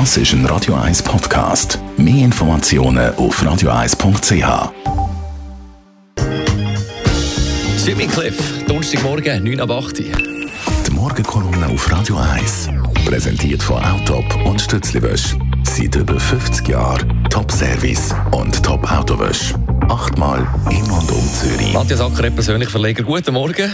Das ist ein Radio 1 Podcast. Mehr Informationen auf radio1.ch. Cliff, Donnerstagmorgen, 9 ab 8 Uhr. Die Morgenkolumne auf Radio 1. Präsentiert von Autop und Stützliwösch. Seit über 50 Jahren Top-Service und Top-Autowösch. Achtmal in und um Zürich. Matthias Acker, persönlich Verleger. Guten Morgen.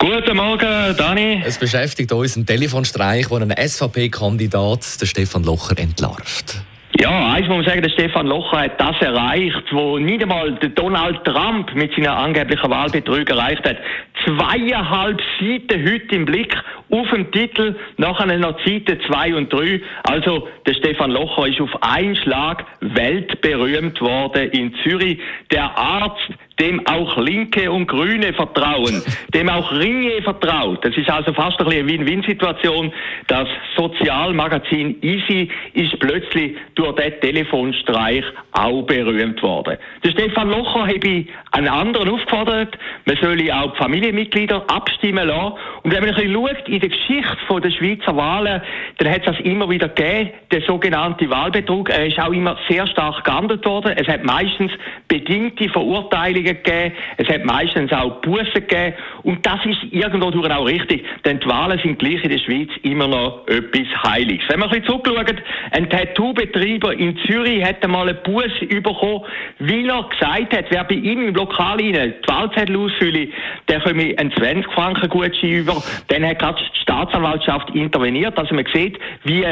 Guten Morgen, Dani. Es beschäftigt uns ein Telefonstreich, wo ein SVP-Kandidat, Stefan Locher, entlarvt. Ja, eins muss man sagen, der Stefan Locher hat das erreicht, wo nicht einmal der Donald Trump mit seiner angeblichen Wahlbetrug erreicht hat. Zweieinhalb Seiten heute im Blick auf dem Titel, nachher noch Seiten zwei und drei. Also, der Stefan Locher ist auf einen Schlag weltberühmt worden in Zürich. Der Arzt, dem auch Linke und Grüne vertrauen, dem auch Ringe vertraut. Das ist also fast ein eine Win-Win-Situation. Das Sozialmagazin Easy ist plötzlich durch den Telefonstreich auch berühmt worden. Der Stefan Locher habe einen anderen aufgefordert, man solle auch die Familienmitglieder abstimmen lassen. Und wenn man ein bisschen schaut in der Geschichte der Schweizer Wahlen, dann hat es das immer wieder gegeben, der sogenannte Wahlbetrug. Er ist auch immer sehr stark geahndet worden. Es hat meistens bedingte Verurteilungen gegeben, es hat meistens auch Bussen gegeben und das ist irgendwo durch auch richtig, denn die Wahlen sind gleich in der Schweiz immer noch etwas Heiliges. Wenn man ein bisschen zurückschaut, ein Tattoo-Betreiber in Zürich hat einmal einen Bus bekommen, weil er gesagt hat, wer bei ihm im Lokal rein die Wahlzettel ausfüllt, der komme einen 20 Franken Gutschein über. Dann hat gerade die Staatsanwaltschaft interveniert, also man sieht, wie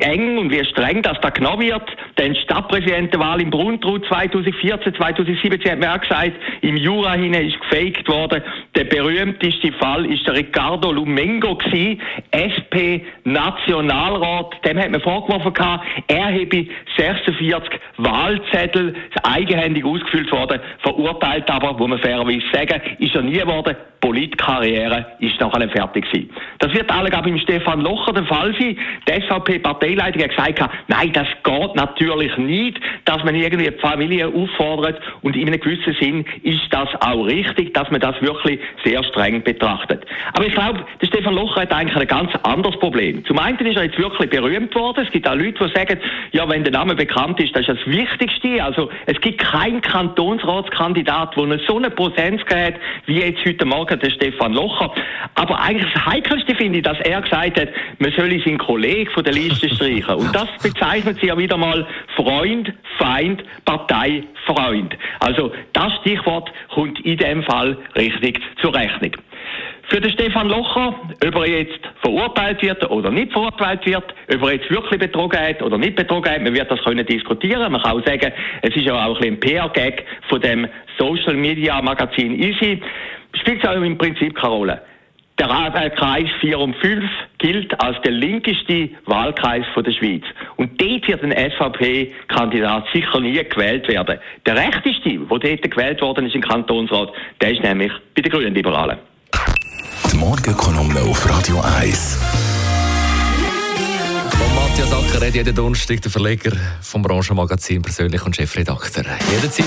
eng und wie streng das da genommen wird. Denn Stadtpräsidentenwahl im Bruntrut 2014, 2017 hat man auch gesagt, im Jura hinein ist gefaked worden. Der berühmteste Fall ist der Ricardo Lumengo gewesen, SP Nationalrat. Dem hat man vorgeworfen gehabt, er habe 46 Wahlzettel eigenhändig ausgefüllt worden, verurteilt aber, wo man fairerweise sagen, ist er nie geworden. Politkarriere ist nachher fertig gewesen. Das wird alle glaube im Stefan Locher der Fall sein. Die SVP-Parteileitung hat gesagt, nein, das geht natürlich nicht, dass man irgendwie die Familie auffordert und in einem gewissen Sinn ist das auch richtig, dass man das wirklich sehr streng betrachtet. Aber ich glaube, der Stefan Locher hat eigentlich ein ganz anderes Problem. Zum einen ist er jetzt wirklich berühmt worden. Es gibt auch Leute, die sagen, ja, wenn der Name bekannt ist, das ist das Wichtigste. Also es gibt keinen Kantonsratskandidat, der so eine Präsenz hat, wie jetzt heute Morgen der Stefan Locher. Aber eigentlich das Heikelste finde ich, dass er gesagt hat, man solle seinen Kollegen von der Liste streichen. Und das bezeichnet sie ja wieder mal Freund, Feind, Partei, Freund. Also das Stichwort kommt in dem Fall richtig zur Rechnung. Für den Stefan Locher, ob er jetzt verurteilt wird oder nicht verurteilt wird, ob er jetzt wirklich betrogen hat oder nicht betrogen hat, man wird das können diskutieren. Man kann auch sagen, es ist ja auch ein PR-Gag von dem Social Media Magazin Easy. Spielt es auch im Prinzip keine Rolle. Der Kreis 4 und 5 gilt als der linkeste Wahlkreis von der Schweiz. Und dort wird ein SVP-Kandidat sicher nie gewählt werden. Der rechteste, der dort gewählt worden ist im Kantonsrat, der ist nämlich bei den Grünen Liberalen. Die Morgenkolumne auf Radio 1. Von Matthias Acker redet jeden Donnerstag der Verleger vom Branchenmagazin persönlich und Chefredakteur. Jederzeit.